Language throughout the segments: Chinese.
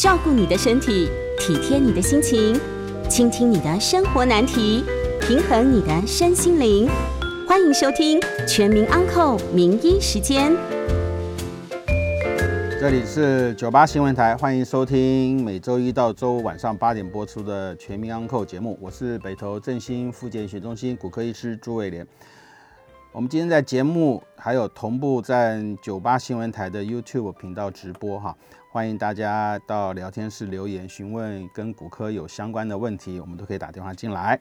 照顾你的身体，体贴你的心情，倾听你的生活难题，平衡你的身心灵。欢迎收听《全民安扣名医时间》。这里是九八新闻台，欢迎收听每周一到周五晚上八点播出的《全民安扣节目。我是北投振兴复健学中心骨科医师朱伟廉。我们今天在节目还有同步在九八新闻台的 YouTube 频道直播哈，欢迎大家到聊天室留言询问跟骨科有相关的问题，我们都可以打电话进来。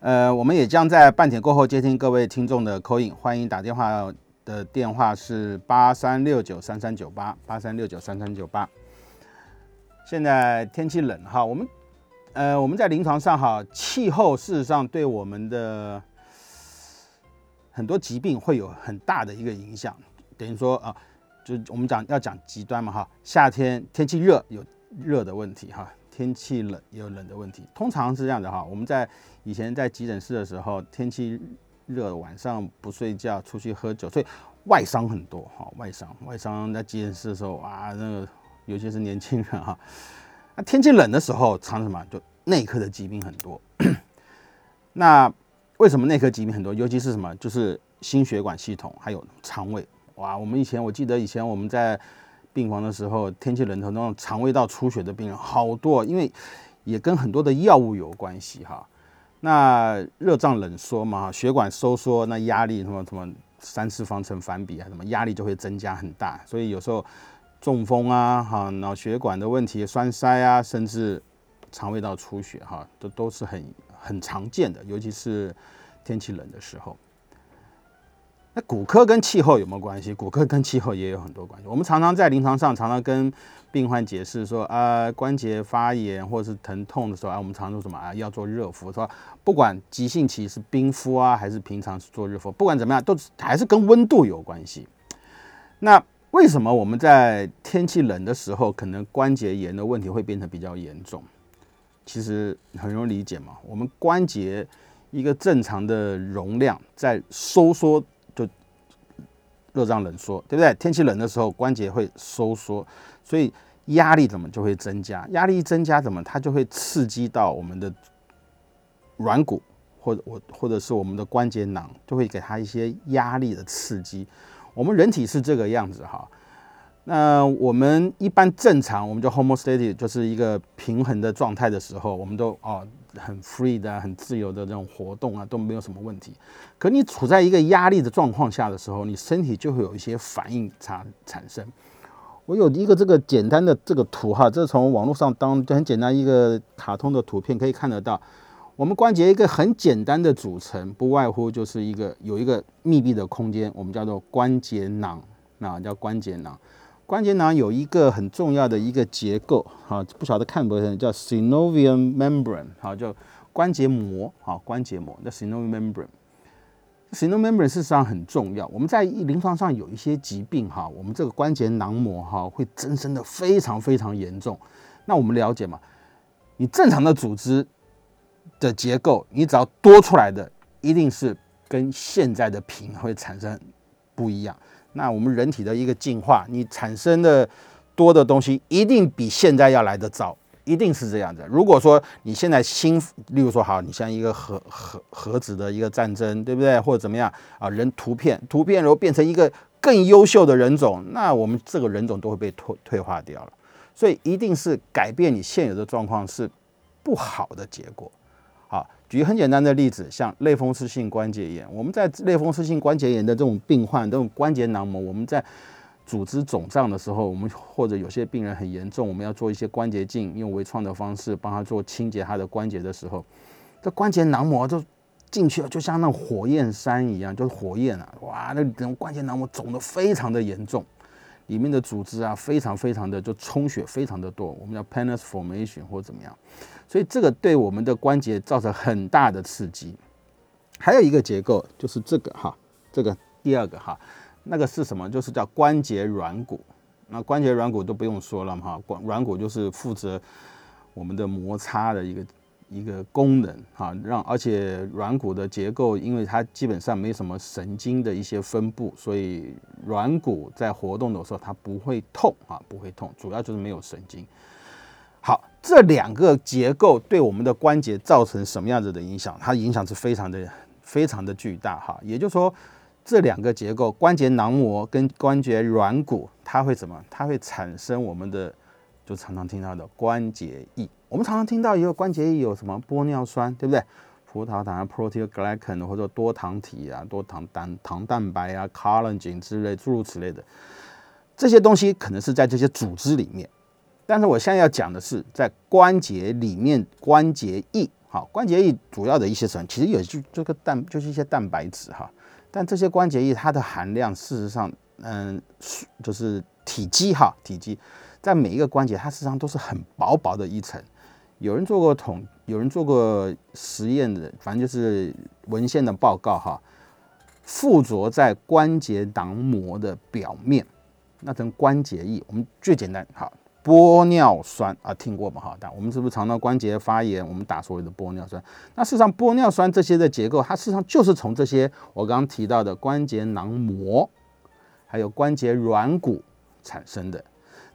呃，我们也将在半点过后接听各位听众的口音欢迎打电话的电话是八三六九三三九八八三六九三三九八。现在天气冷哈，我们呃我们在临床上哈，气候事实上对我们的很多疾病会有很大的一个影响，等于说啊，就我们讲要讲极端嘛哈，夏天天气热有热的问题哈，天气冷也有冷的问题，通常是这样的哈。我们在以前在急诊室的时候，天气热晚上不睡觉出去喝酒，所以外伤很多哈，外伤外伤在急诊室的时候啊，那个尤其是年轻人哈，那天气冷的时候，常什么就内科的疾病很多，那。为什么内科疾病很多？尤其是什么？就是心血管系统，还有肠胃。哇，我们以前我记得以前我们在病房的时候，天气冷的那种肠胃道出血的病人好多，因为也跟很多的药物有关系哈。那热胀冷缩嘛，血管收缩，那压力什么什么三次方程反比啊，什么压力就会增加很大。所以有时候中风啊，哈，脑血管的问题、栓塞啊，甚至肠胃道出血哈，都都是很。很常见的，尤其是天气冷的时候。那骨科跟气候有没有关系？骨科跟气候也有很多关系。我们常常在临床上常常跟病患解释说，啊，关节发炎或者是疼痛的时候，啊，我们常说什么啊，要做热敷，说不管急性期是冰敷啊，还是平常是做热敷，不管怎么样，都还是跟温度有关系。那为什么我们在天气冷的时候，可能关节炎的问题会变得比较严重？其实很容易理解嘛，我们关节一个正常的容量在收缩，热胀冷缩，对不对？天气冷的时候，关节会收缩，所以压力怎么就会增加？压力一增加，怎么它就会刺激到我们的软骨，或者我或者是我们的关节囊，就会给它一些压力的刺激。我们人体是这个样子哈。那我们一般正常，我们就 homeostatic，就是一个平衡的状态的时候，我们都哦很 free 的、很自由的这种活动啊，都没有什么问题。可你处在一个压力的状况下的时候，你身体就会有一些反应产产生。我有一个这个简单的这个图哈，这是从网络上当就很简单一个卡通的图片可以看得到，我们关节一个很简单的组成，不外乎就是一个有一个密闭的空间，我们叫做关节囊，那叫关节囊。关节囊有一个很重要的一个结构，哈，不晓得看不看，叫 synovium membrane，好，叫关节膜，好，关节膜，那 synovium membrane，synovium membrane 事实上很重要。我们在临床上有一些疾病，哈，我们这个关节囊膜，哈，会增生的非常非常严重。那我们了解嘛？你正常的组织的结构，你只要多出来的，一定是跟现在的平会产生不一样。那我们人体的一个进化，你产生的多的东西一定比现在要来的早，一定是这样的。如果说你现在新，例如说好，你像一个核核核子的一个战争，对不对？或者怎么样啊？人图片图片然后变成一个更优秀的人种，那我们这个人种都会被退退化掉了。所以一定是改变你现有的状况是不好的结果。举很简单的例子，像类风湿性关节炎，我们在类风湿性关节炎的这种病患，这种关节囊膜，我们在组织肿胀的时候，我们或者有些病人很严重，我们要做一些关节镜，用微创的方式帮他做清洁他的关节的时候，这关节囊膜就进去了，就像那火焰山一样，就是火焰啊，哇，那种关节囊膜肿得非常的严重，里面的组织啊，非常非常的就充血非常的多，我们叫 pannus formation 或怎么样。所以这个对我们的关节造成很大的刺激。还有一个结构就是这个哈，这个第二个哈，那个是什么？就是叫关节软骨。那关节软骨都不用说了哈，软软骨就是负责我们的摩擦的一个一个功能哈，让而且软骨的结构，因为它基本上没什么神经的一些分布，所以软骨在活动的时候它不会痛啊，不会痛，主要就是没有神经。好，这两个结构对我们的关节造成什么样子的影响？它影响是非常的、非常的巨大哈。也就是说，这两个结构，关节囊膜跟关节软骨，它会怎么？它会产生我们的，就常常听到的关节液。我们常常听到一个关节液有什么玻尿酸，对不对？葡萄糖啊，proteoglycan 或者多糖体啊，多糖蛋糖蛋白啊，collagen 之类诸如此类的这些东西，可能是在这些组织里面。但是我现在要讲的是，在关节里面，关节液，好，关节液主要的一些成分，其实也就这个蛋，就是一些蛋白质哈。但这些关节液它的含量，事实上，嗯，就是体积哈，体积在每一个关节，它实际上都是很薄薄的一层。有人做过统，有人做过实验的，反正就是文献的报告哈，附着在关节囊膜的表面那层关节液，我们最简单哈，玻尿酸啊，听过吗？哈，但我们是不是常常关节发炎，我们打所谓的玻尿酸？那事实上，玻尿酸这些的结构，它事实上就是从这些我刚刚提到的关节囊膜，还有关节软骨产生的。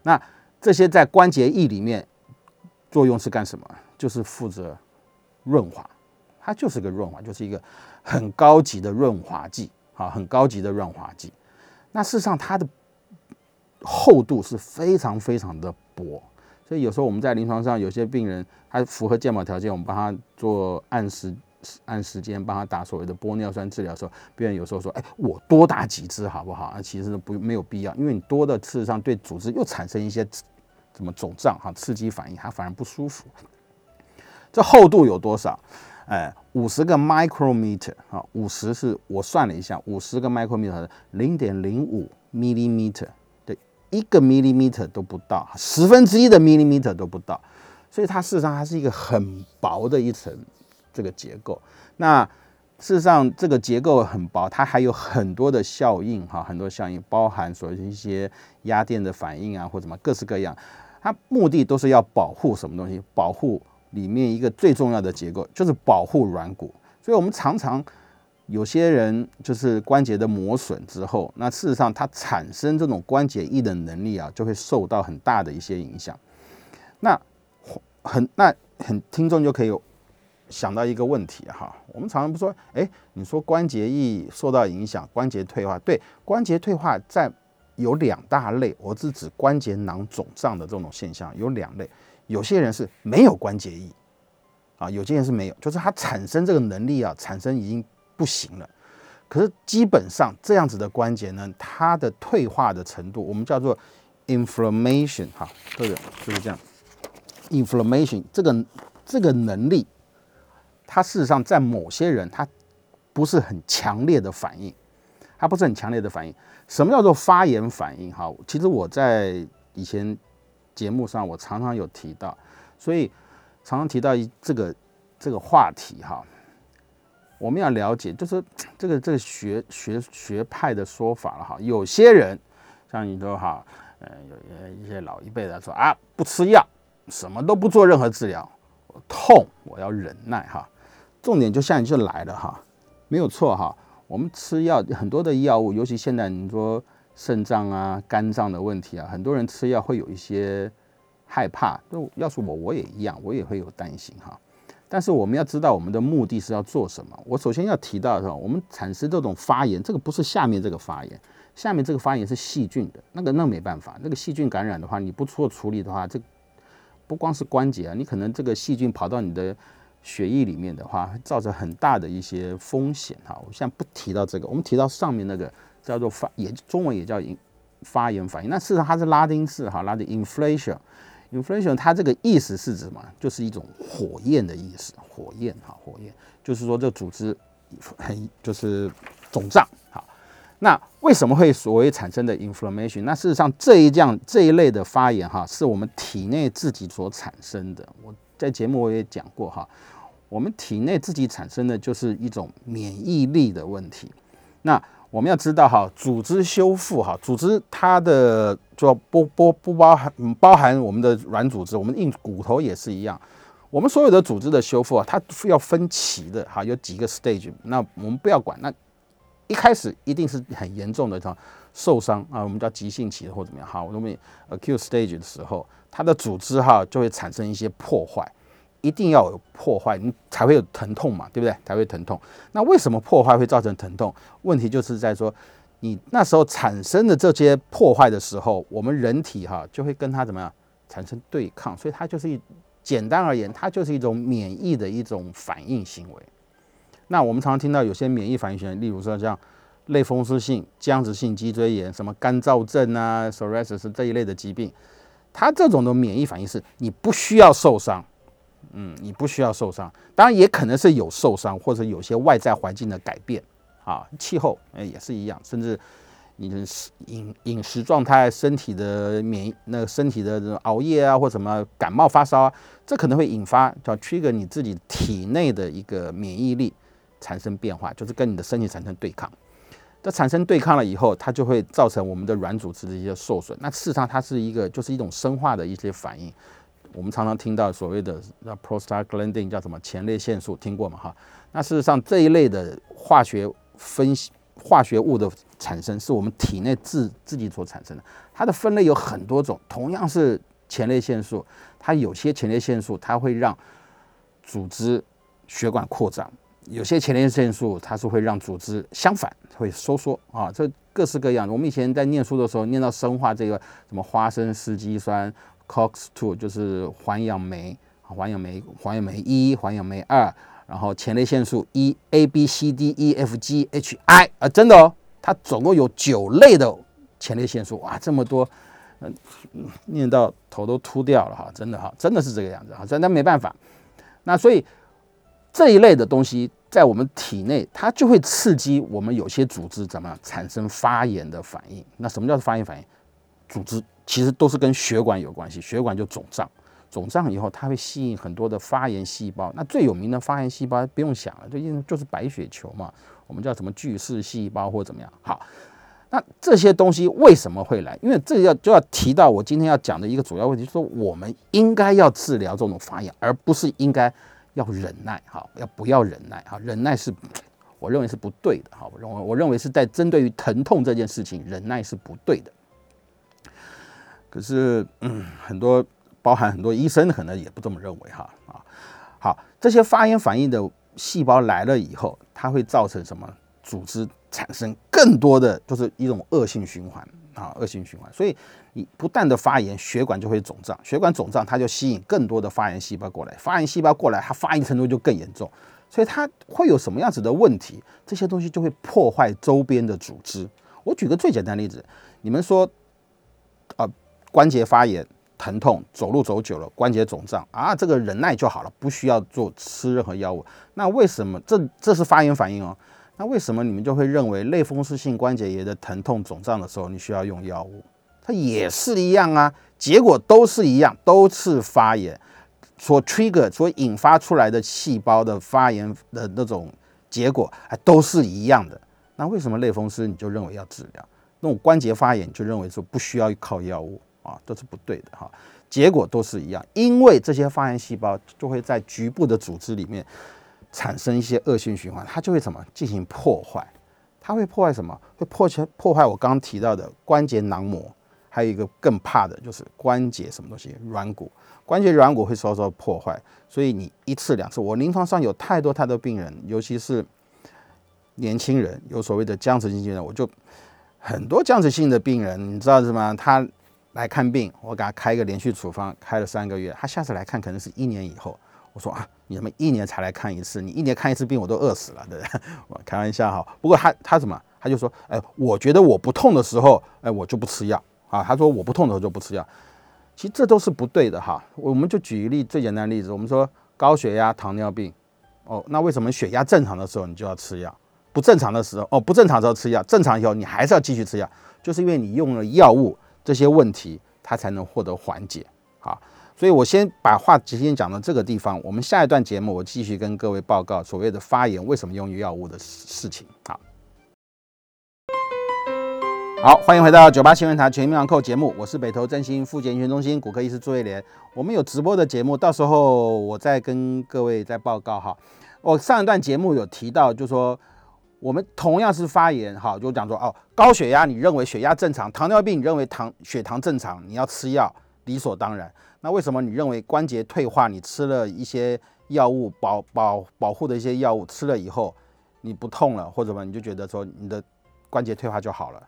那这些在关节液里面。作用是干什么？就是负责润滑，它就是个润滑，就是一个很高级的润滑剂，啊，很高级的润滑剂。那事实上它的厚度是非常非常的薄，所以有时候我们在临床上有些病人，他符合健保条件，我们帮他做按时按时间帮他打所谓的玻尿酸治疗的时候，病人有时候说：“哎，我多打几支好不好？”啊，其实不没有必要，因为你多的事实上对组织又产生一些。怎么肿胀哈？刺激反应，它反而不舒服。这厚度有多少？哎，五十个 micrometer 啊，五十是我算了一下，五十个 micrometer 零点零五 millimeter，一个 millimeter 都不到，十分之一的 millimeter 都不到，所以它事实上它是一个很薄的一层这个结构。那事实上这个结构很薄，它还有很多的效应哈，很多效应包含所谓一些压电的反应啊，或什么各式各样。它目的都是要保护什么东西？保护里面一个最重要的结构，就是保护软骨。所以，我们常常有些人就是关节的磨损之后，那事实上它产生这种关节液的能力啊，就会受到很大的一些影响。那很那很听众就可以想到一个问题哈，我们常常不说，哎，你说关节液受到影响，关节退化，对，关节退化在。有两大类，我是指关节囊肿胀的这种现象有两类，有些人是没有关节液，啊，有些人是没有，就是它产生这个能力啊，产生已经不行了。可是基本上这样子的关节呢，它的退化的程度，我们叫做 inflammation 哈，这个就是这样，inflammation 这个这个能力，它事实上在某些人它不是很强烈的反应，它不是很强烈的反应。什么叫做发炎反应？哈，其实我在以前节目上我常常有提到，所以常常提到一这个这个话题哈。我们要了解，就是 这个这个学学学派的说法了哈。有些人像你说哈，呃，有一些老一辈的说啊，不吃药，什么都不做任何治疗，痛我要忍耐哈。重点就像你就来了哈，没有错哈。我们吃药很多的药物，尤其现在你说肾脏啊、肝脏的问题啊，很多人吃药会有一些害怕。就要是我，我也一样，我也会有担心哈。但是我们要知道我们的目的是要做什么。我首先要提到的是，我们产生这种发炎，这个不是下面这个发炎，下面这个发炎是细菌的那个，那没办法。那个细菌感染的话，你不做处理的话，这不光是关节啊，你可能这个细菌跑到你的。血液里面的话，造成很大的一些风险哈。我现在不提到这个，我们提到上面那个叫做发，也中文也叫发炎反应。那事实上它是拉丁字哈，拉丁 inflation inflation，inflation 它这个意思是指什么？就是一种火焰的意思，火焰哈，火焰就是说这组织很就是肿胀哈。那为什么会所谓产生的 inflammation？那事实上这一样这一类的发炎哈，是我们体内自己所产生的。我在节目我也讲过哈。我们体内自己产生的就是一种免疫力的问题。那我们要知道哈，组织修复哈，组织它的就不不不包含包含我们的软组织，我们硬骨头也是一样。我们所有的组织的修复啊，它要分期的哈，有几个 stage。那我们不要管，那一开始一定是很严重的，受伤啊，我们叫急性期或怎么样哈，我们 acute stage 的时候，它的组织哈就会产生一些破坏，一定要有破坏，你才会有疼痛嘛，对不对？才会疼痛。那为什么破坏会造成疼痛？问题就是在说，你那时候产生的这些破坏的时候，我们人体哈就会跟它怎么样产生对抗，所以它就是一简单而言，它就是一种免疫的一种反应行为。那我们常常听到有些免疫反应型，例如说像类风湿性僵直性脊椎炎、什么干燥症啊、psoriasis 这一类的疾病，它这种的免疫反应是你不需要受伤，嗯，你不需要受伤，当然也可能是有受伤或者有些外在环境的改变啊，气候哎也是一样，甚至你的饮饮食状态、身体的免疫那个身体的这种熬夜啊或什么感冒发烧啊，这可能会引发叫 trigger 你自己体内的一个免疫力。产生变化，就是跟你的身体产生对抗。这产生对抗了以后，它就会造成我们的软组织的一些受损。那事实上，它是一个就是一种生化的一些反应。我们常常听到所谓的那 prostaglandin 叫什么前列腺素，听过吗？哈，那事实上这一类的化学分析化学物的产生，是我们体内自自己所产生的。它的分类有很多种，同样是前列腺素，它有些前列腺素它会让组织血管扩张。有些前列腺素它是会让组织相反会收缩啊，这各式各样的。我们以前在念书的时候念到生化这个什么花生四基酸 cox two 就是环氧酶，环氧酶环氧酶一环氧酶二，然后前列腺素一 A B C D E F G H I 啊，真的哦，它总共有九类的前列腺素哇，这么多，嗯，念到头都秃掉了哈，真的哈，真的是这个样子哈，真的没办法，那所以。这一类的东西在我们体内，它就会刺激我们有些组织怎么样产生发炎的反应。那什么叫发炎反应？组织其实都是跟血管有关系，血管就肿胀，肿胀以后它会吸引很多的发炎细胞。那最有名的发炎细胞不用想了，就因为就是白血球嘛，我们叫什么巨噬细胞或怎么样。好，那这些东西为什么会来？因为这要就要提到我今天要讲的一个主要问题，就是说我们应该要治疗这种发炎，而不是应该。要忍耐哈，要不要忍耐哈？忍耐是，我认为是不对的哈。我认为，我认为是在针对于疼痛这件事情，忍耐是不对的。可是，嗯，很多包含很多医生可能也不这么认为哈啊。好，这些发炎反应的细胞来了以后，它会造成什么？组织产生更多的，就是一种恶性循环。啊，恶性循环，所以你不断的发炎，血管就会肿胀，血管肿胀，它就吸引更多的发炎细胞过来，发炎细胞过来，它发炎程度就更严重，所以它会有什么样子的问题？这些东西就会破坏周边的组织。我举个最简单的例子，你们说，关节发炎、疼痛，走路走久了关节肿胀啊，这个忍耐就好了，不需要做吃任何药物。那为什么这这是发炎反应哦？那为什么你们就会认为类风湿性关节炎的疼痛肿胀的时候，你需要用药物？它也是一样啊，结果都是一样，都是发炎所 trigger 所引发出来的细胞的发炎的那种结果，哎，都是一样的。那为什么类风湿你就认为要治疗？那种关节发炎就认为说不需要靠药物啊，这是不对的哈。结果都是一样，因为这些发炎细胞就会在局部的组织里面。产生一些恶性循环，它就会什么进行破坏？它会破坏什么？会破坏破坏我刚刚提到的关节囊膜，还有一个更怕的就是关节什么东西软骨，关节软骨会稍稍破坏。所以你一次两次，我临床上有太多太多病人，尤其是年轻人，有所谓的僵直性病人，我就很多僵直性的病人，你知道是吗？他来看病，我给他开一个连续处方，开了三个月，他下次来看可能是一年以后。我说啊，你怎么一年才来看一次？你一年看一次病，我都饿死了，对不对？我开玩笑哈。不过他他什么？他就说，哎，我觉得我不痛的时候，哎，我就不吃药啊。他说我不痛的时候就不吃药。其实这都是不对的哈。我们就举一例最简单的例子，我们说高血压、糖尿病，哦，那为什么血压正常的时候你就要吃药，不正常的时候哦，不正常的时候吃药，正常以后你还是要继续吃药，就是因为你用了药物，这些问题它才能获得缓解好。所以我先把话直接讲到这个地方，我们下一段节目我继续跟各位报告所谓的发炎为什么用于药物的事情。好，好，欢迎回到九八新闻台全民养扣节目，我是北投振兴复健医学中心骨科医师朱卫廉。我们有直播的节目，到时候我再跟各位再报告哈。我上一段节目有提到，就说我们同样是发炎，哈，就讲说哦，高血压你认为血压正常，糖尿病你认为糖血糖正常，你要吃药，理所当然。那为什么你认为关节退化，你吃了一些药物保保保护的一些药物吃了以后，你不痛了，或者什么，你就觉得说你的关节退化就好了？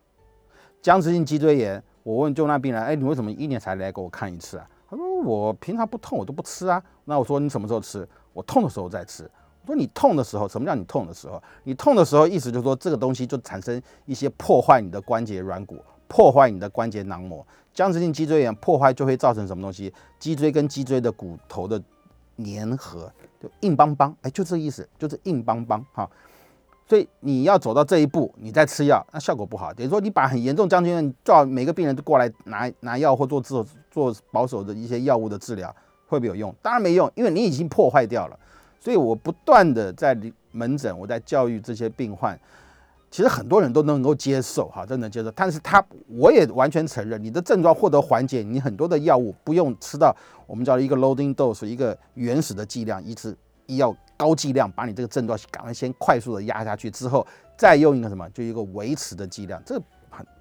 僵直性脊椎炎，我问就那病人，哎，你为什么一年才来给我看一次啊？他说我平常不痛我都不吃啊。那我说你什么时候吃？我痛的时候再吃。说你痛的时候，什么叫你痛的时候？你痛的时候，意思就是说这个东西就产生一些破坏你的关节软骨，破坏你的关节囊膜。僵直性脊椎炎破坏就会造成什么东西？脊椎跟脊椎的骨头的粘合就硬邦邦，哎，就这意思，就是硬邦邦哈。所以你要走到这一步，你再吃药，那效果不好。等于说你把很严重僵直性叫每个病人都过来拿拿药或做治做保守的一些药物的治疗，会不会有用？当然没用，因为你已经破坏掉了。所以我不断的在门诊，我在教育这些病患，其实很多人都能够接受，哈，真能接受。但是他我也完全承认，你的症状获得缓解，你很多的药物不用吃到我们叫一个 loading dose，一个原始的剂量，一次医药高剂量把你这个症状赶快先快速的压下去之后，再用一个什么，就一个维持的剂量，这。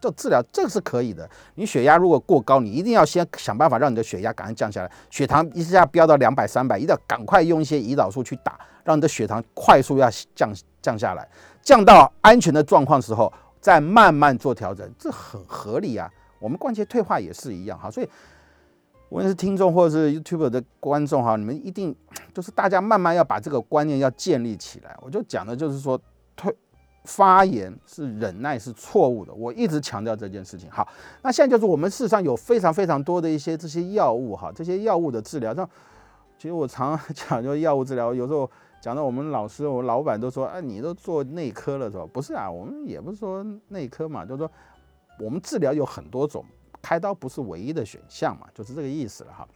就治疗这个是可以的。你血压如果过高，你一定要先想办法让你的血压赶快降下来。血糖一下飙到两百、三百，一定要赶快用一些胰岛素去打，让你的血糖快速要降降下来，降到安全的状况时候，再慢慢做调整，这很合理啊。我们关节退化也是一样哈，所以无论是听众或者是 YouTube 的观众哈，你们一定就是大家慢慢要把这个观念要建立起来。我就讲的就是说退。发炎是忍耐是错误的，我一直强调这件事情。好，那现在就是我们事实上有非常非常多的一些这些药物哈，这些药物的治疗上，其实我常讲就药物治疗，有时候讲到我们老师、我们老板都说，哎，你都做内科了是吧？不是啊，我们也不是说内科嘛，就是说我们治疗有很多种，开刀不是唯一的选项嘛，就是这个意思了哈。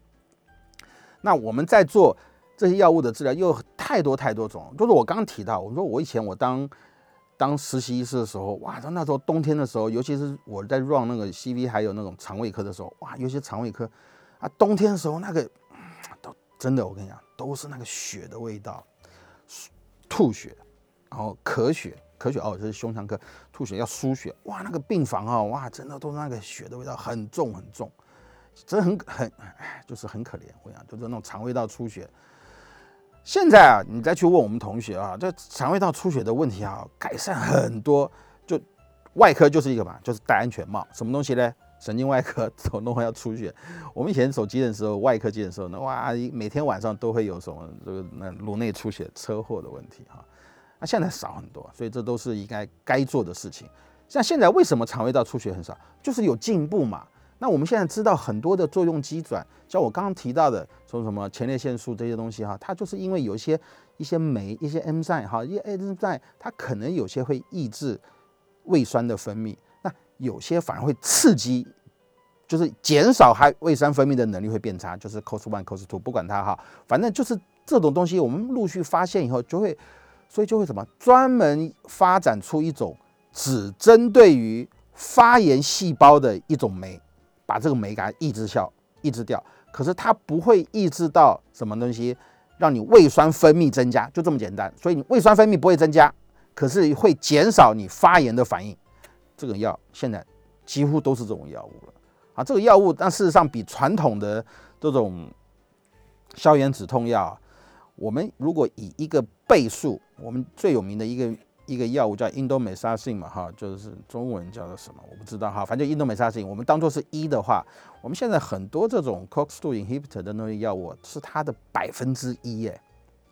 那我们在做这些药物的治疗，又太多太多种，就是我刚提到，我说我以前我当。当实习医师的时候，哇，那时候冬天的时候，尤其是我在 run 那个 CV 还有那种肠胃科的时候，哇，有些肠胃科啊，冬天的时候那个都真的，我跟你讲，都是那个血的味道，吐血，然后咳血，咳血哦，这是胸腔科，吐血要输血，哇，那个病房啊，哇，真的都是那个血的味道很重很重，真的很很，就是很可怜，我跟你讲就是那种肠胃道出血。现在啊，你再去问我们同学啊，这肠胃道出血的问题啊，改善很多。就外科就是一个嘛，就是戴安全帽。什么东西呢？神经外科走弄要出血。我们以前走急诊的时候，外科急诊的时候，那哇，每天晚上都会有什么这个那颅内出血、车祸的问题哈。那现在少很多，所以这都是应该该做的事情。像现在为什么肠胃道出血很少？就是有进步嘛。那我们现在知道很多的作用机转，像我刚刚提到的，说什么前列腺素这些东西哈，它就是因为有一些一些酶、一些 enzyme 哈，一些 enzyme 它可能有些会抑制胃酸的分泌，那有些反而会刺激，就是减少还胃酸分泌的能力会变差，就是 cos one cos two 不管它哈，反正就是这种东西我们陆续发现以后就会，所以就会什么专门发展出一种只针对于发炎细胞的一种酶。把这个酶给它抑制消抑制掉，可是它不会抑制到什么东西，让你胃酸分泌增加，就这么简单。所以你胃酸分泌不会增加，可是会减少你发炎的反应。这个药现在几乎都是这种药物了啊。这个药物，但事实上比传统的这种消炎止痛药，我们如果以一个倍数，我们最有名的一个。一个药物叫印度美沙辛嘛，哈，就是中文叫做什么我不知道哈，反正印度美沙辛，我们当做是一的话，我们现在很多这种 COX-2 inhibitor 的那些药物是它的百分之一，哎，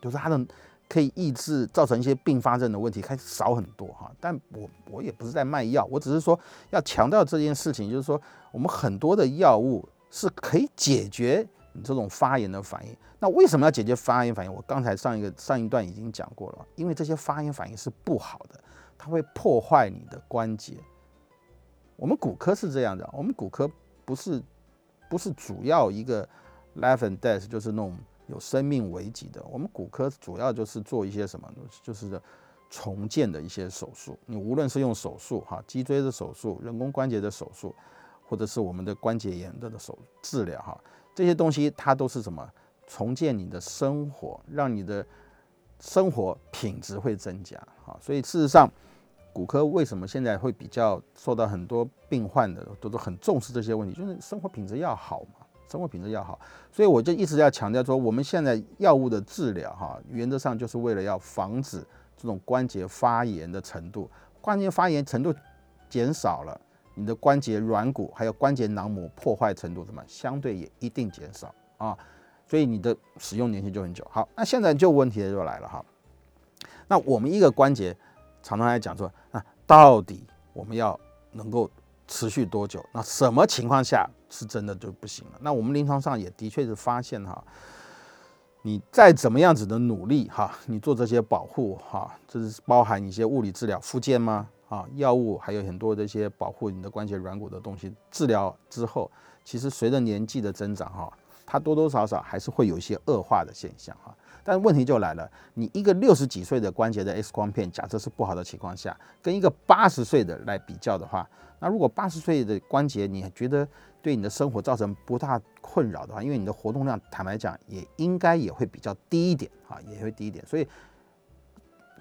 就是它的可以抑制造成一些并发症的问题开始少很多哈。但我我也不是在卖药，我只是说要强调这件事情，就是说我们很多的药物是可以解决。这种发炎的反应，那为什么要解决发炎反应？我刚才上一个上一段已经讲过了，因为这些发炎反应是不好的，它会破坏你的关节。我们骨科是这样的，我们骨科不是不是主要一个 life and death，就是那种有生命危急的。我们骨科主要就是做一些什么，就是重建的一些手术。你无论是用手术哈，脊椎的手术、人工关节的手术，或者是我们的关节炎的的手治疗哈。这些东西它都是什么？重建你的生活，让你的生活品质会增加。好，所以事实上，骨科为什么现在会比较受到很多病患的都都很重视这些问题，就是生活品质要好嘛，生活品质要好，所以我就一直要强调说，我们现在药物的治疗哈，原则上就是为了要防止这种关节发炎的程度，关节发炎程度减少了，你的关节软骨还有关节囊膜破坏程度什么相对也一定减少啊，所以你的使用年限就很久。好，那现在就问题就来了哈，那我们一个关节。常常来讲说，那到底我们要能够持续多久？那什么情况下是真的就不行了？那我们临床上也的确是发现哈，你再怎么样子的努力哈，你做这些保护哈，这是包含一些物理治疗、附件吗？啊，药物还有很多这些保护你的关节软骨的东西，治疗之后，其实随着年纪的增长哈，它多多少少还是会有一些恶化的现象哈。但问题就来了，你一个六十几岁的关节的 X 光片，假设是不好的情况下，跟一个八十岁的来比较的话，那如果八十岁的关节你觉得对你的生活造成不大困扰的话，因为你的活动量坦白讲也应该也会比较低一点啊，也会低一点，所以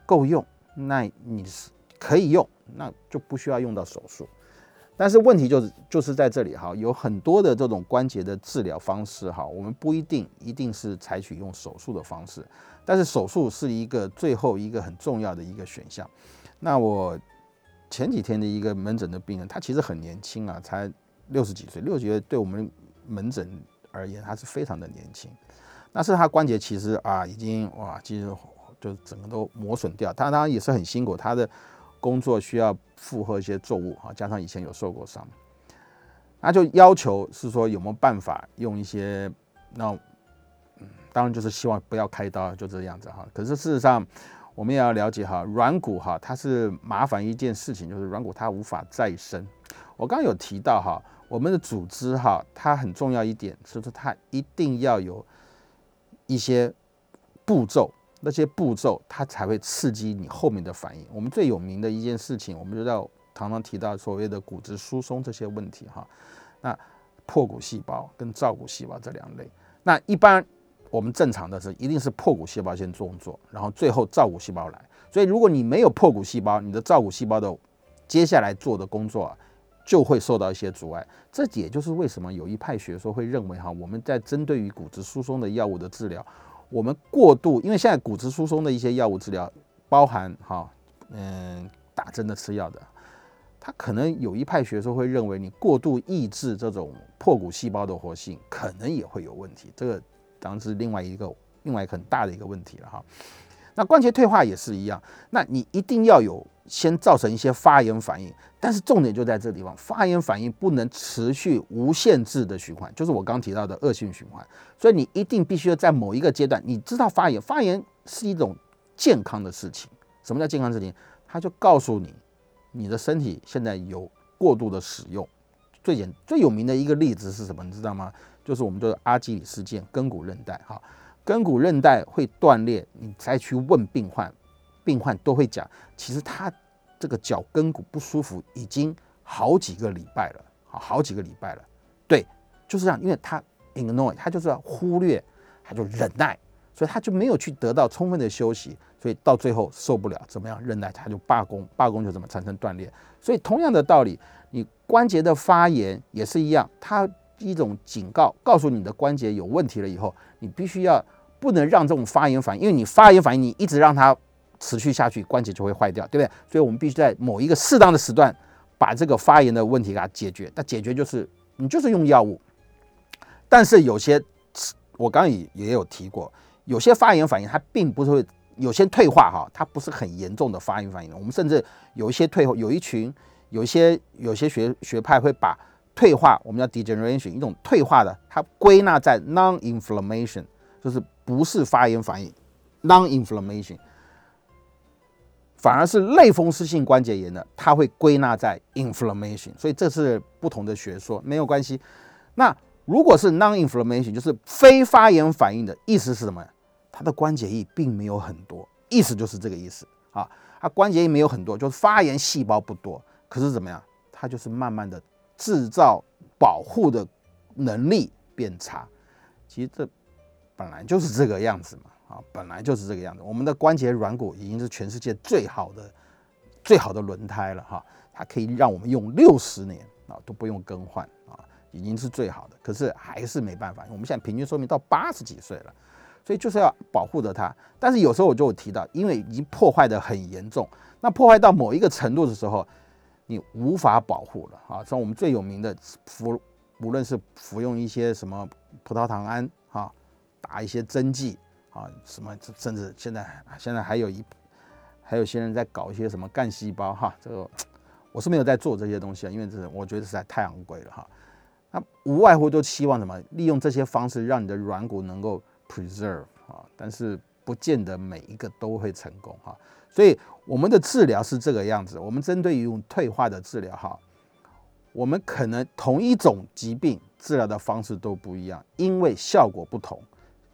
够用，那你是可以用，那就不需要用到手术。但是问题就是就是在这里哈，有很多的这种关节的治疗方式哈，我们不一定一定是采取用手术的方式，但是手术是一个最后一个很重要的一个选项。那我前几天的一个门诊的病人，他其实很年轻啊，才六十几岁，六十几岁对我们门诊而言，他是非常的年轻。那是他关节其实啊，已经哇，其实就整个都磨损掉，他当然也是很辛苦，他的。工作需要负荷一些重物啊，加上以前有受过伤，那就要求是说有没有办法用一些那嗯，当然就是希望不要开刀，就这样子哈。可是事实上，我们也要了解哈，软骨哈它是麻烦一件事情，就是软骨它无法再生。我刚刚有提到哈，我们的组织哈，它很重要一点，是说它一定要有一些步骤。那些步骤，它才会刺激你后面的反应。我们最有名的一件事情，我们就要常常提到所谓的骨质疏松这些问题哈。那破骨细胞跟造骨细胞这两类，那一般我们正常的是一定是破骨细胞先做做，然后最后造骨细胞来。所以如果你没有破骨细胞，你的造骨细胞的接下来做的工作啊，就会受到一些阻碍。这也就是为什么有一派学说会认为哈，我们在针对于骨质疏松的药物的治疗。我们过度，因为现在骨质疏松的一些药物治疗，包含哈，嗯，打针的吃药的，他可能有一派学说会认为你过度抑制这种破骨细胞的活性，可能也会有问题。这个当然是另外一个另外一个很大的一个问题了哈。那关节退化也是一样，那你一定要有先造成一些发炎反应，但是重点就在这地方，发炎反应不能持续无限制的循环，就是我刚提到的恶性循环。所以你一定必须要在某一个阶段，你知道发炎，发炎是一种健康的事情。什么叫健康事情？他就告诉你，你的身体现在有过度的使用。最简最有名的一个例子是什么？你知道吗？就是我们的阿基里事件，根骨韧带哈。根骨韧带会断裂，你再去问病患，病患都会讲，其实他这个脚跟骨不舒服已经好几个礼拜了，好好几个礼拜了。对，就是这样，因为他 ignore，他就是要忽略，他就忍耐，所以他就没有去得到充分的休息，所以到最后受不了，怎么样？忍耐他就罢工，罢工就怎么产生断裂。所以同样的道理，你关节的发炎也是一样，它一种警告，告诉你的关节有问题了以后，你必须要。不能让这种发炎反应，因为你发炎反应，你一直让它持续下去，关节就会坏掉，对不对？所以我们必须在某一个适当的时段，把这个发炎的问题给它解决。那解决就是你就是用药物，但是有些我刚刚也也有提过，有些发炎反应它并不是会有些退化哈，它不是很严重的发炎反应。我们甚至有一些退后，有一群有一些有些学学派会把退化，我们叫 degeneration 一种退化的，它归纳在 non-inflammation，就是。不是发炎反应，non-inflammation，反而是类风湿性关节炎的，它会归纳在 inflammation，所以这是不同的学说，没有关系。那如果是 non-inflammation，就是非发炎反应的意思是什么？它的关节液并没有很多，意思就是这个意思啊。它关节液没有很多，就是发炎细胞不多，可是怎么样？它就是慢慢的制造保护的能力变差。其实这。本来就是这个样子嘛，啊，本来就是这个样子。我们的关节软骨已经是全世界最好的最好的轮胎了哈，它可以让我们用六十年啊都不用更换啊，已经是最好的。可是还是没办法，我们现在平均寿命到八十几岁了，所以就是要保护着它。但是有时候我就有提到，因为已经破坏的很严重，那破坏到某一个程度的时候，你无法保护了啊。像我们最有名的服，无论是服用一些什么葡萄糖胺啊，打一些针剂。啊，什么甚至现在现在还有一还有些人在搞一些什么干细胞哈，这个我是没有在做这些东西啊，因为这是我觉得实在太昂贵了哈。那无外乎都期望什么，利用这些方式让你的软骨能够 preserve 啊，但是不见得每一个都会成功哈。所以我们的治疗是这个样子，我们针对于用退化的治疗哈，我们可能同一种疾病治疗的方式都不一样，因为效果不同。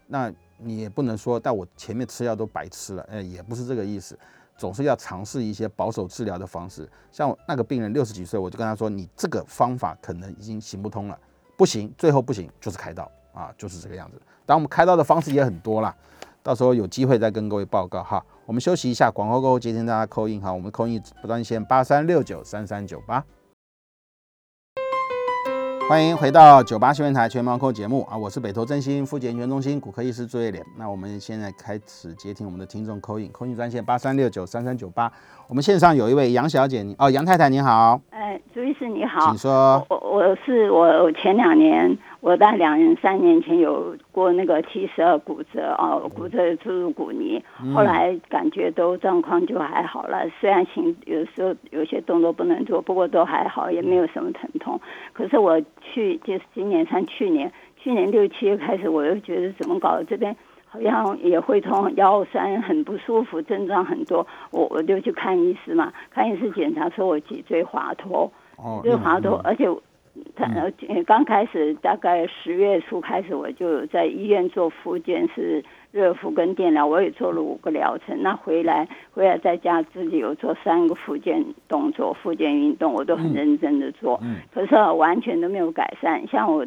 那你也不能说，但我前面吃药都白吃了，哎，也不是这个意思，总是要尝试一些保守治疗的方式。像那个病人六十几岁，我就跟他说，你这个方法可能已经行不通了，不行，最后不行就是开刀啊，就是这个样子。当然我们开刀的方式也很多啦，到时候有机会再跟各位报告哈。我们休息一下，广告过后接听大家扣印哈，我们扣印不断线八三六九三三九八。欢迎回到九八新闻台全盲扣节目啊！我是北投振兴复健全中心骨科医师朱叶莲。那我们现在开始接听我们的听众扣印，扣印专线八三六九三三九八。我们线上有一位杨小姐，你哦，杨太太您好。哎，朱医师你好，请说。我我是我前两年。我在两年、三年前有过那个七十二骨折哦，骨折注入骨泥，后来感觉都状况就还好了。虽然行有时候有些动作不能做，不过都还好，也没有什么疼痛。可是我去就是今年上去年，去年六七月开始，我又觉得怎么搞？这边好像也会痛，腰酸，很不舒服，症状很多。我我就去看医师嘛，看医师检查说我脊椎滑脱，脊椎滑脱，而且。他呃刚开始大概十月初开始，我就在医院做复健，是热敷跟电疗，我也做了五个疗程。那回来回来在家自己有做三个复健动作、复健运动，我都很认真的做。嗯，可是完全都没有改善。像我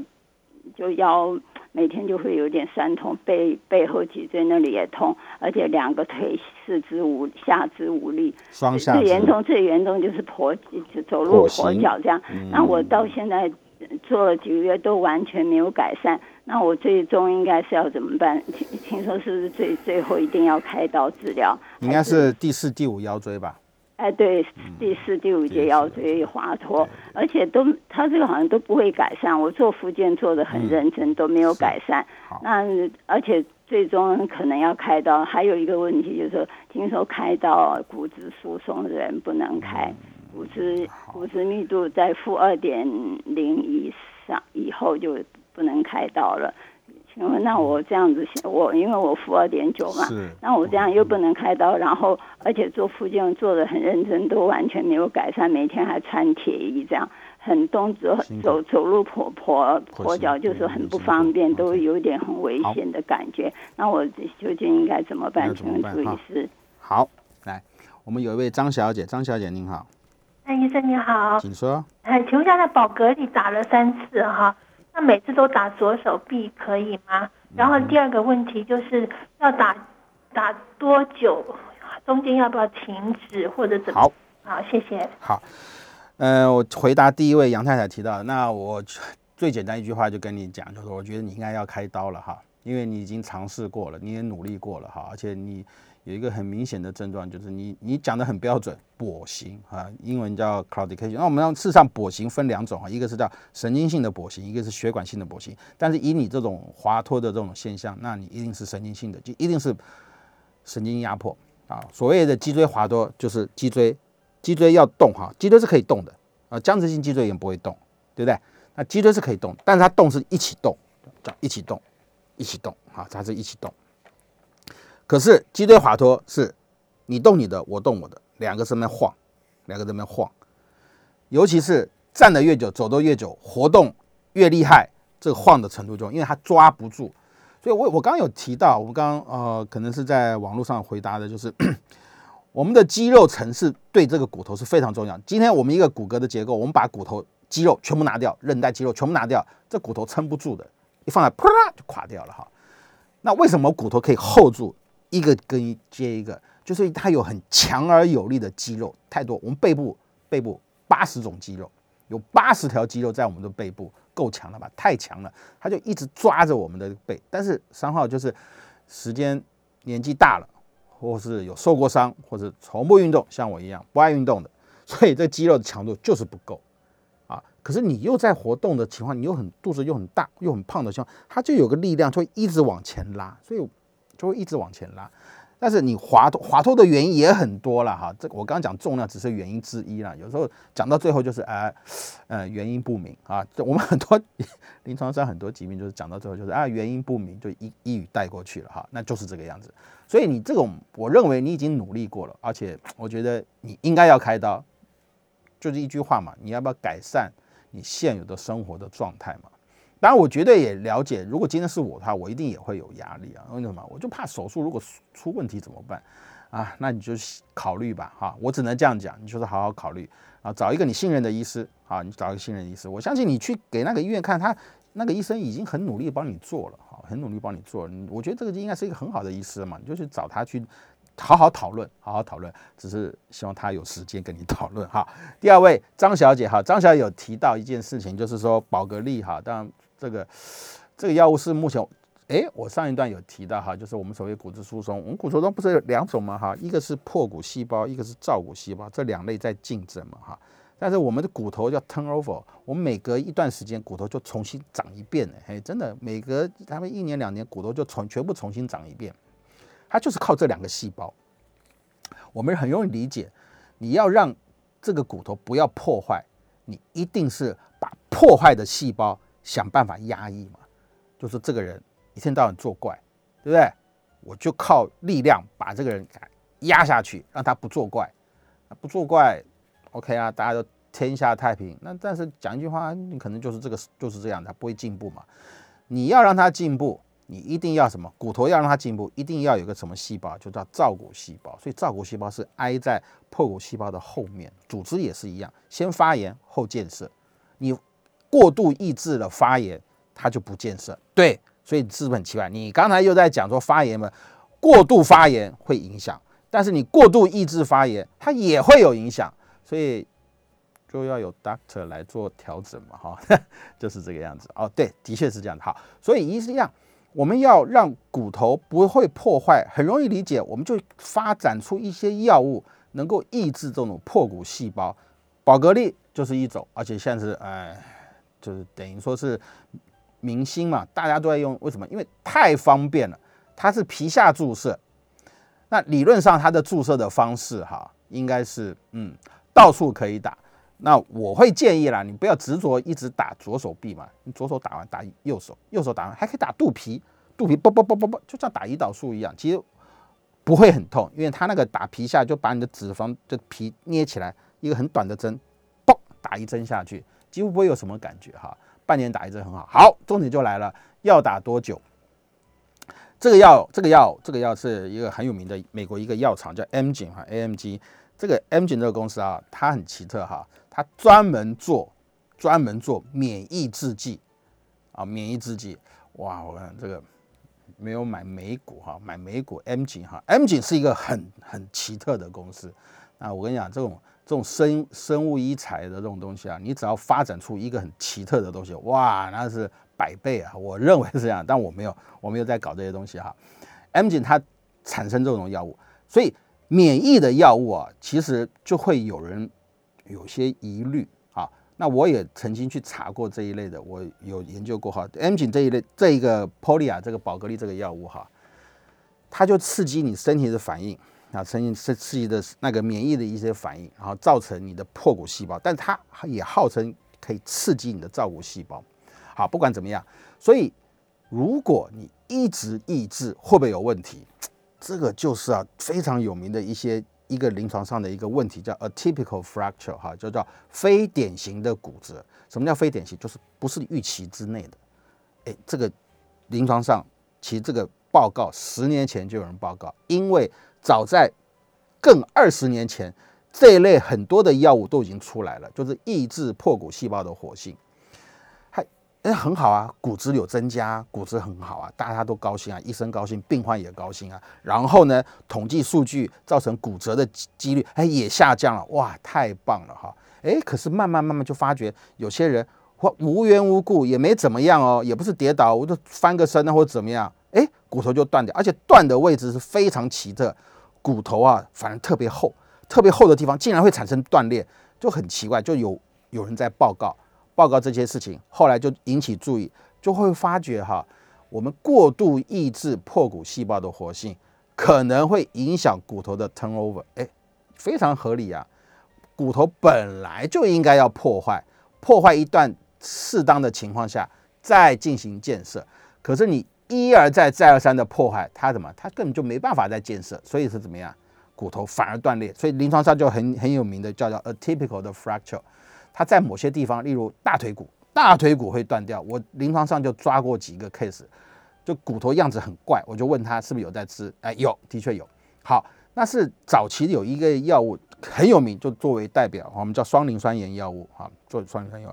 就腰每天就会有点酸痛，背背后脊椎那里也痛，而且两个腿四肢无下肢无力，双下最严重最严重就是跛走路跛脚这样。那我到现在做了几个月都完全没有改善，那我最终应该是要怎么办？听听说是不是最最后一定要开刀治疗？应该是第四、第五腰椎吧。哎，对，第四、第五节腰椎滑脱，而且都他这个好像都不会改善。我做复健做的很认真，都没有改善。那而且最终可能要开刀。还有一个问题就是说，听说开刀骨质疏松的人不能开，骨质骨质密度在负二点零以上以后就不能开刀了。请问，那我这样子，我因为我负二点九嘛，那我这样又不能开刀，然后而且做复健做的很认真，都完全没有改善，每天还穿铁衣，这样很动走走走路跛跛跛脚，就是很不方便，都有点很危险的感觉。那我究竟应该怎么办？请问朱医师。好，来，我们有一位张小姐，张小姐您好。哎，医生你好，请说。哎，请问一下，在宝格丽打了三次哈。那每次都打左手臂可以吗？然后第二个问题就是要打打多久？中间要不要停止或者怎么？好，好，谢谢。好，呃，我回答第一位杨太太提到，那我最简单一句话就跟你讲，就是我觉得你应该要开刀了哈，因为你已经尝试过了，你也努力过了哈，而且你。有一个很明显的症状，就是你你讲的很标准，跛行啊，英文叫 claudication。那我们让事实上跛行分两种啊，一个是叫神经性的跛行，一个是血管性的跛行。但是以你这种滑脱的这种现象，那你一定是神经性的，就一定是神经压迫啊。所谓的脊椎滑脱，就是脊椎脊椎要动哈，脊椎是可以动的啊，僵直性脊椎炎不会动，对不对？那脊椎是可以动，但是它动是一起动，叫一起动，一起动啊，它是一起动。可是脊椎滑脱是，你动你的，我动我的，两个在那晃，两个在那晃，尤其是站得越久，走得越久，活动越厉害，这个晃的程度就，因为它抓不住。所以我我刚刚有提到，我们刚呃可能是在网络上回答的，就是 我们的肌肉层是对这个骨头是非常重要。今天我们一个骨骼的结构，我们把骨头肌肉全部拿掉，韧带肌肉全部拿掉，这骨头撑不住的，一放在啪啦就垮掉了哈。那为什么骨头可以 hold 住？一个跟一接一个，就是它有很强而有力的肌肉，太多。我们背部背部八十种肌肉，有八十条肌肉在我们的背部，够强了吧？太强了，它就一直抓着我们的背。但是三号就是时间年纪大了，或是有受过伤，或是从不运动，像我一样不爱运动的，所以这肌肉的强度就是不够啊。可是你又在活动的情况，你又很肚子又很大又很胖的情况，它就有个力量，就会一直往前拉，所以就会一直往前拉。但是你滑脱滑脱的原因也很多了哈，这我刚刚讲重量只是原因之一了，有时候讲到最后就是啊，呃原因不明啊，我们很多 临床上很多疾病就是讲到最后就是啊原因不明就一一语带过去了哈，那就是这个样子。所以你这种我认为你已经努力过了，而且我觉得你应该要开刀，就是一句话嘛，你要不要改善你现有的生活的状态嘛？当然，我绝对也了解，如果今天是我的话，我一定也会有压力啊。为什么？我就怕手术如果出问题怎么办啊？那你就考虑吧，哈，我只能这样讲，你就是好好考虑啊，找一个你信任的医师啊，你找一个信任医师，我相信你去给那个医院看，他那个医生已经很努力帮你做了，哈，很努力帮你做了。我觉得这个应该是一个很好的医师嘛，你就去找他去好好讨论，好好讨论。只是希望他有时间跟你讨论哈。第二位张小姐哈，张小姐有提到一件事情，就是说宝格丽哈，当然。这个这个药物是目前，哎，我上一段有提到哈，就是我们所谓骨质疏松，我们骨质疏松不是有两种吗？哈，一个是破骨细胞，一个是造骨细胞，这两类在竞争嘛，哈。但是我们的骨头叫 turnover，我们每隔一段时间骨头就重新长一遍呢，嘿，真的，每隔他们一年两年骨头就重全部重新长一遍，它就是靠这两个细胞。我们很容易理解，你要让这个骨头不要破坏，你一定是把破坏的细胞。想办法压抑嘛，就是这个人一天到晚作怪，对不对？我就靠力量把这个人压下去，让他不作怪。不作怪，OK 啊，大家都天下太平。那但是讲一句话，你可能就是这个就是这样，他不会进步嘛。你要让他进步，你一定要什么？骨头要让他进步，一定要有个什么细胞，就叫造骨细胞。所以造骨细胞是挨在破骨细胞的后面，组织也是一样，先发炎后建设。你。过度抑制了发炎，它就不建设。对，所以是不是很奇怪？你刚才又在讲说发炎嘛，过度发炎会影响，但是你过度抑制发炎，它也会有影响，所以就要有 doctor 来做调整嘛，哈，就是这个样子。哦，对，的确是这样的。好，所以一样，我们要让骨头不会破坏，很容易理解，我们就发展出一些药物，能够抑制这种破骨细胞。宝格丽就是一种，而且现在是哎。就是等于说是明星嘛，大家都在用，为什么？因为太方便了。它是皮下注射，那理论上它的注射的方式哈，应该是嗯到处可以打。那我会建议啦，你不要执着一直打左手臂嘛，你左手打完打右手，右手打完还可以打肚皮，肚皮啵啵啵啵啵，就像打胰岛素一样，其实不会很痛，因为它那个打皮下就把你的脂肪的皮捏起来，一个很短的针，嘣打一针下去。几乎不会有什么感觉哈，半年打一针很好。好，重点就来了，要打多久？这个药，这个药，这个药是一个很有名的美国一个药厂叫 m g 哈 AMG。这个 m g 这个公司啊，它很奇特哈，它专门做专门做免疫制剂啊，免疫制剂。哇，我看这个没有买美股哈，买美股 M 景哈，M 景是一个很很奇特的公司。那我跟你讲，这种。这种生生物医材的这种东西啊，你只要发展出一个很奇特的东西，哇，那是百倍啊！我认为是这样，但我没有，我没有在搞这些东西哈。M 景它产生这种药物，所以免疫的药物啊，其实就会有人有些疑虑。那我也曾经去查过这一类的，我有研究过哈。M 景这一类这一个 Polia 这个宝格丽这个药物哈，它就刺激你身体的反应。啊，曾经是刺激的那个免疫的一些反应，然后造成你的破骨细胞，但它也号称可以刺激你的造骨细胞。好，不管怎么样，所以如果你一直抑制，会不会有问题？这个就是啊非常有名的一些一个临床上的一个问题，叫 atypical fracture，哈，就叫非典型的骨折。什么叫非典型？就是不是预期之内的。哎，这个临床上其实这个报告十年前就有人报告，因为早在更二十年前，这一类很多的药物都已经出来了，就是抑制破骨细胞的活性。很好啊，骨质有增加，骨质很好啊，大家都高兴啊，医生高兴，病患也高兴啊。然后呢，统计数据造成骨折的几率哎也下降了，哇，太棒了哈！哎，可是慢慢慢慢就发觉有些人或无缘无故也没怎么样哦，也不是跌倒，我就翻个身啊或者怎么样，哎，骨头就断掉，而且断的位置是非常奇特，骨头啊反而特别厚，特别厚的地方竟然会产生断裂，就很奇怪，就有有人在报告。报告这些事情，后来就引起注意，就会发觉哈，我们过度抑制破骨细胞的活性，可能会影响骨头的 turnover。哎，非常合理啊，骨头本来就应该要破坏，破坏一段适当的情况下再进行建设。可是你一而再再而三的破坏，它怎么？它根本就没办法再建设，所以是怎么样？骨头反而断裂。所以临床上就很很有名的叫做 atypical 的 fracture。它在某些地方，例如大腿骨，大腿骨会断掉。我临床上就抓过几个 case，就骨头样子很怪，我就问他是不是有在吃？哎，有，的确有。好，那是早期有一个药物很有名，就作为代表，我们叫双磷酸盐药物啊，做双磷酸盐。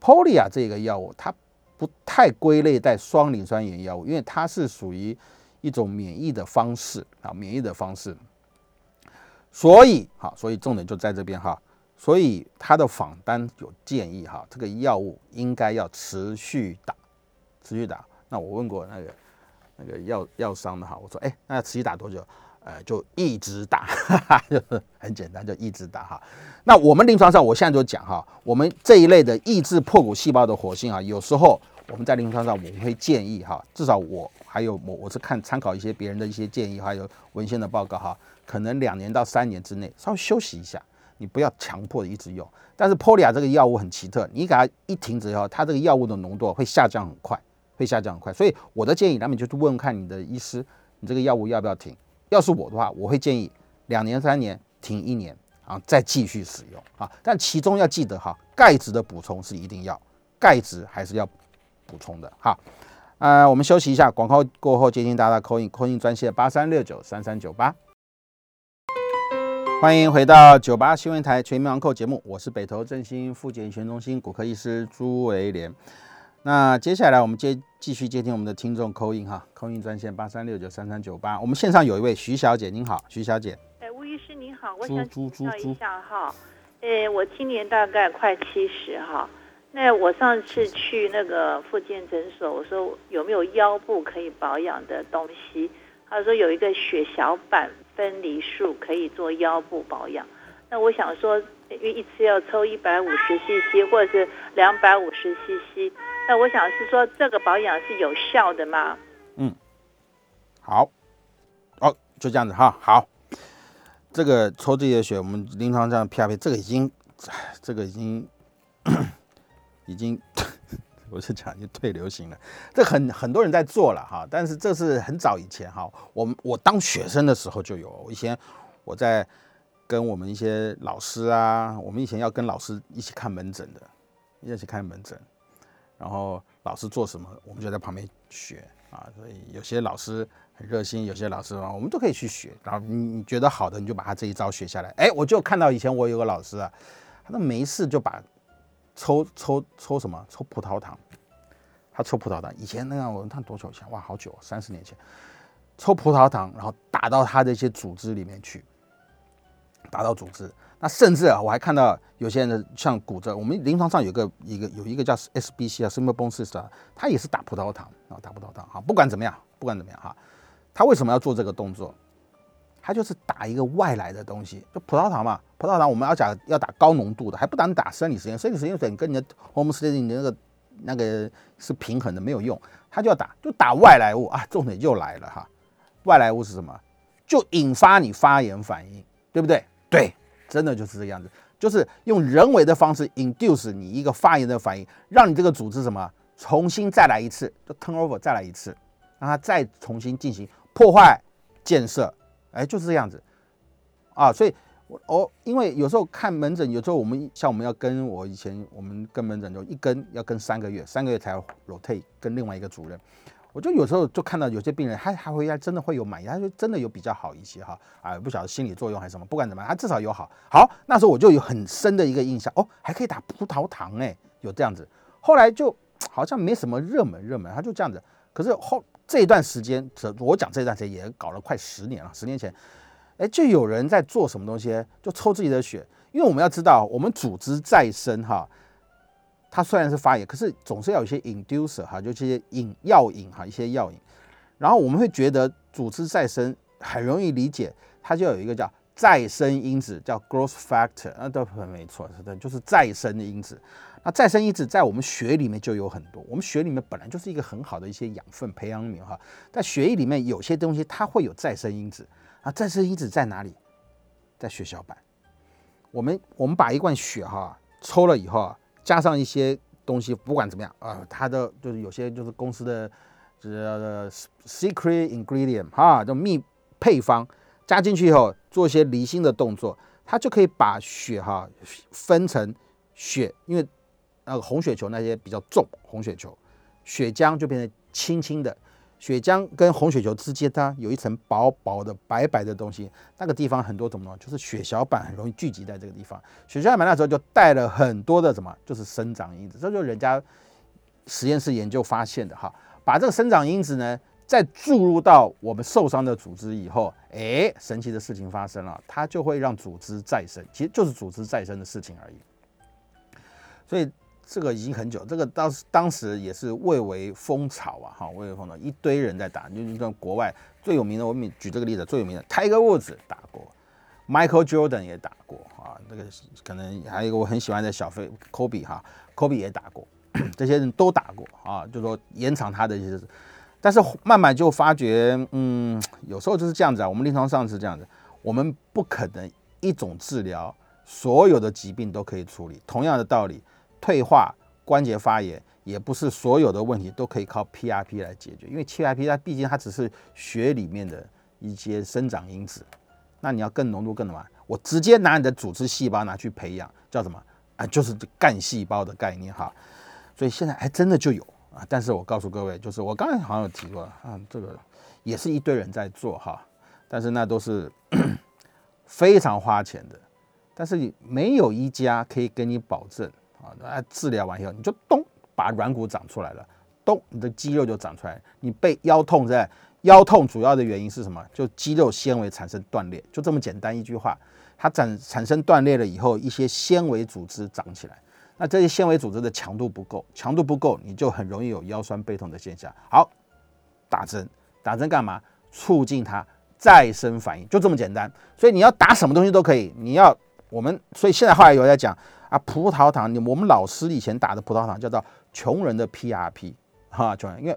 Polia 这个药物，它不太归类在双磷酸盐药物，因为它是属于一种免疫的方式啊，免疫的方式。所以，好，所以重点就在这边哈。所以他的访单有建议哈，这个药物应该要持续打，持续打。那我问过那个那个药药商的哈，我说哎，那要持续打多久？呃，就一直打，哈 哈就是很简单，就一直打哈。那我们临床上，我现在就讲哈，我们这一类的抑制破骨细胞的活性啊，有时候我们在临床上我们会建议哈，至少我还有我我是看参考一些别人的一些建议，还有文献的报告哈，可能两年到三年之内稍微休息一下。你不要强迫一直用，但是 Polia 这个药物很奇特，你给它一停止以后，它这个药物的浓度会下降很快，会下降很快。所以我的建议，那么就是问问看你的医师，你这个药物要不要停？要是我的话，我会建议两年三年停一年啊，再继续使用啊。但其中要记得哈，钙质的补充是一定要，钙质还是要补充的哈。呃，我们休息一下，广告过后接听大家扣印扣印专线八三六九三三九八。欢迎回到九八新闻台全民网购节目，我是北投振兴复健医学中心骨科医师朱维廉。那接下来我们接继续接听我们的听众扣印哈，扣印专线八三六九三三九八。我们线上有一位徐小姐，您好，徐小姐。哎，吴医师您好，我想请教一下哈，哎，我今年大概快七十哈，那我上次去那个复健诊所，我说有没有腰部可以保养的东西？他说有一个血小板。分离术可以做腰部保养，那我想说，因为一次要抽一百五十 CC 或者是两百五十 CC，那我想是说这个保养是有效的吗？嗯，好，哦，就这样子哈，好，这个抽这些血，我们临床上 P R P，这个已经，这个已经，已经。我是讲就退流行了，这很很多人在做了哈，但是这是很早以前哈，我们我当学生的时候就有，以前我在跟我们一些老师啊，我们以前要跟老师一起看门诊的，一起看门诊，然后老师做什么，我们就在旁边学啊，所以有些老师很热心，有些老师啊，我们都可以去学，然后你你觉得好的，你就把他这一招学下来。哎，我就看到以前我有个老师啊，他都没事就把。抽抽抽什么？抽葡萄糖，他抽葡萄糖。以前那样，我看多久前？哇，好久，三十年前。抽葡萄糖，然后打到他的一些组织里面去，打到组织。那甚至啊，我还看到有些人的像骨折，我们临床上有个一个有一个叫 SBC 啊，Simple Bone Cyst 啊，他也是打葡萄糖啊，打葡萄糖。哈，不管怎么样，不管怎么样哈，他为什么要做这个动作？他就是打一个外来的东西，就葡萄糖嘛。葡萄糖我们要讲要打高浓度的，还不打打生理实验。生理实验等跟你的 homeostasis 那个那个是平衡的，没有用。他就要打，就打外来物啊。重点又来了哈，外来物是什么？就引发你发炎反应，对不对？对，真的就是这个样子，就是用人为的方式 induce 你一个发炎的反应，让你这个组织什么重新再来一次，就 turnover 再来一次，让它再重新进行破坏建设。哎，就是这样子，啊，所以，我我因为有时候看门诊，有时候我们像我们要跟我以前我们跟门诊就一跟要跟三个月，三个月才要 rotate 跟另外一个主任，我就有时候就看到有些病人，他还回来真的会有满意，他就真的有比较好一些哈，啊，不晓得心理作用还是什么，不管怎么样，他至少有好，好，那时候我就有很深的一个印象，哦，还可以打葡萄糖哎，有这样子，后来就好像没什么热门热门，他就这样子。可是后这一段时间，这我讲这段时间也搞了快十年了，十年前，哎，就有人在做什么东西，就抽自己的血，因为我们要知道，我们组织再生哈，它虽然是发炎，可是总是要有一些 inducer 哈，就这些引药引哈，一些药引，然后我们会觉得组织再生很容易理解，它就有一个叫再生因子，叫 growth factor，那都很没错，是的，就是再生的因子。那再生因子在我们血里面就有很多，我们血里面本来就是一个很好的一些养分培养皿哈，在血液里面有些东西它会有再生因子啊，再生因子在哪里？在血小板。我们我们把一罐血哈抽了以后啊，加上一些东西，不管怎么样啊，它的就是有些就是公司的就是 secret ingredient 哈，就秘配方加进去以后，做一些离心的动作，它就可以把血哈分成血，因为那个红血球那些比较重，红血球，血浆就变成轻轻的，血浆跟红血球之间它有一层薄薄的白白的东西，那个地方很多怎么呢？就是血小板很容易聚集在这个地方，血小板那时候就带了很多的什么，就是生长因子，这就是人家实验室研究发现的哈，把这个生长因子呢再注入到我们受伤的组织以后，哎，神奇的事情发生了，它就会让组织再生，其实就是组织再生的事情而已，所以。这个已经很久，这个当当时也是蔚为风潮啊，哈，蔚为风潮，一堆人在打，就是像国外最有名的，我们举这个例子，最有名的 Tiger Woods 打过，Michael Jordan 也打过啊，这个可能还有一个我很喜欢的小飞 Kobe 哈，Kobe 也打过，这些人都打过啊，就说延长他的一些，但是慢慢就发觉，嗯，有时候就是这样子啊，我们临床上是这样子，我们不可能一种治疗所有的疾病都可以处理，同样的道理。退化关节发炎也不是所有的问题都可以靠 PRP 来解决，因为 PRP 它毕竟它只是血里面的一些生长因子，那你要更浓度更什么？我直接拿你的组织细胞拿去培养，叫什么啊？就是干细胞的概念哈。所以现在还真的就有啊，但是我告诉各位，就是我刚才好像有提过啊，这个也是一堆人在做哈，但是那都是 非常花钱的，但是没有一家可以跟你保证。啊，那治疗完以后，你就咚把软骨长出来了，咚，你的肌肉就长出来。你背腰痛在腰痛主要的原因是什么？就肌肉纤维产生断裂，就这么简单一句话。它产产生断裂了以后，一些纤维组织长起来，那这些纤维组织的强度不够，强度不够，你就很容易有腰酸背痛的现象。好，打针，打针干嘛？促进它再生反应，就这么简单。所以你要打什么东西都可以，你要我们，所以现在后来有在讲。啊，葡萄糖，我们老师以前打的葡萄糖叫做穷人的 PRP，哈，穷人，因为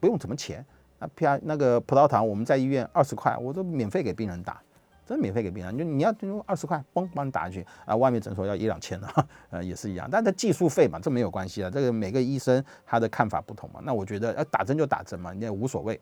不用什么钱，那 PR 那个葡萄糖我们在医院二十块，我都免费给病人打，真免费给病人，就你要用二十块，嘣帮你打进去啊，外面诊所要一两千的，呃，也是一样，但是技术费嘛，这没有关系啊，这个每个医生他的看法不同嘛，那我觉得要打针就打针嘛，你也无所谓，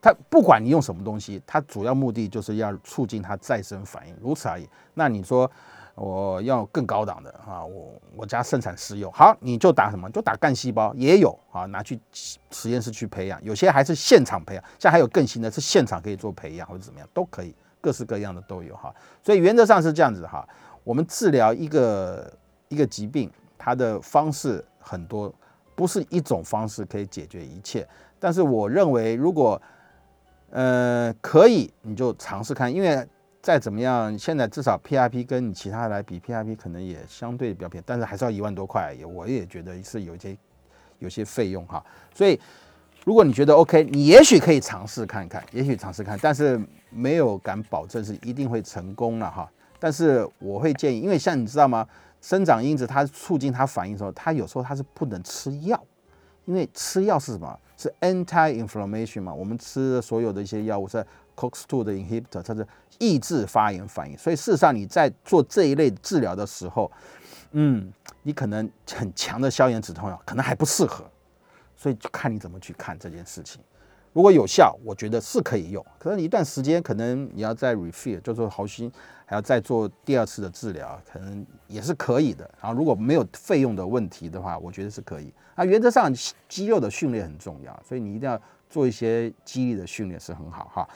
他不管你用什么东西，他主要目的就是要促进他再生反应，如此而已。那你说？我要更高档的啊！我我家盛产石油，好，你就打什么？就打干细胞也有啊，拿去实验室去培养，有些还是现场培养，像还有更新的是现场可以做培养或者怎么样都可以，各式各样的都有哈。所以原则上是这样子哈。我们治疗一个一个疾病，它的方式很多，不是一种方式可以解决一切。但是我认为，如果呃可以，你就尝试看，因为。再怎么样，现在至少 PRP 跟你其他来比，PRP 可能也相对比较便宜，但是还是要一万多块，也我也觉得是有些有些费用哈。所以如果你觉得 OK，你也许可以尝试看看，也许尝试看，但是没有敢保证是一定会成功了哈。但是我会建议，因为像你知道吗，生长因子它促进它反应的时候，它有时候它是不能吃药，因为吃药是什么？是 anti-inflammation 嘛？我们吃所有的一些药物是 COX-2 的 inhibitor，它是抑制发炎反应。所以事实上你在做这一类治疗的时候，嗯，你可能很强的消炎止痛药可能还不适合。所以就看你怎么去看这件事情。如果有效，我觉得是可以用。可是一段时间可能你要再 refill，就是好心还要再做第二次的治疗，可能也是可以的。然后如果没有费用的问题的话，我觉得是可以。啊，原则上肌肉的训练很重要，所以你一定要做一些肌力的训练是很好哈。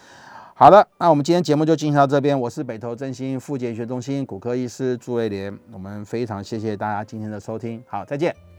好的，那我们今天节目就进行到这边。我是北投振兴复健学中心骨科医师朱瑞莲，我们非常谢谢大家今天的收听，好，再见。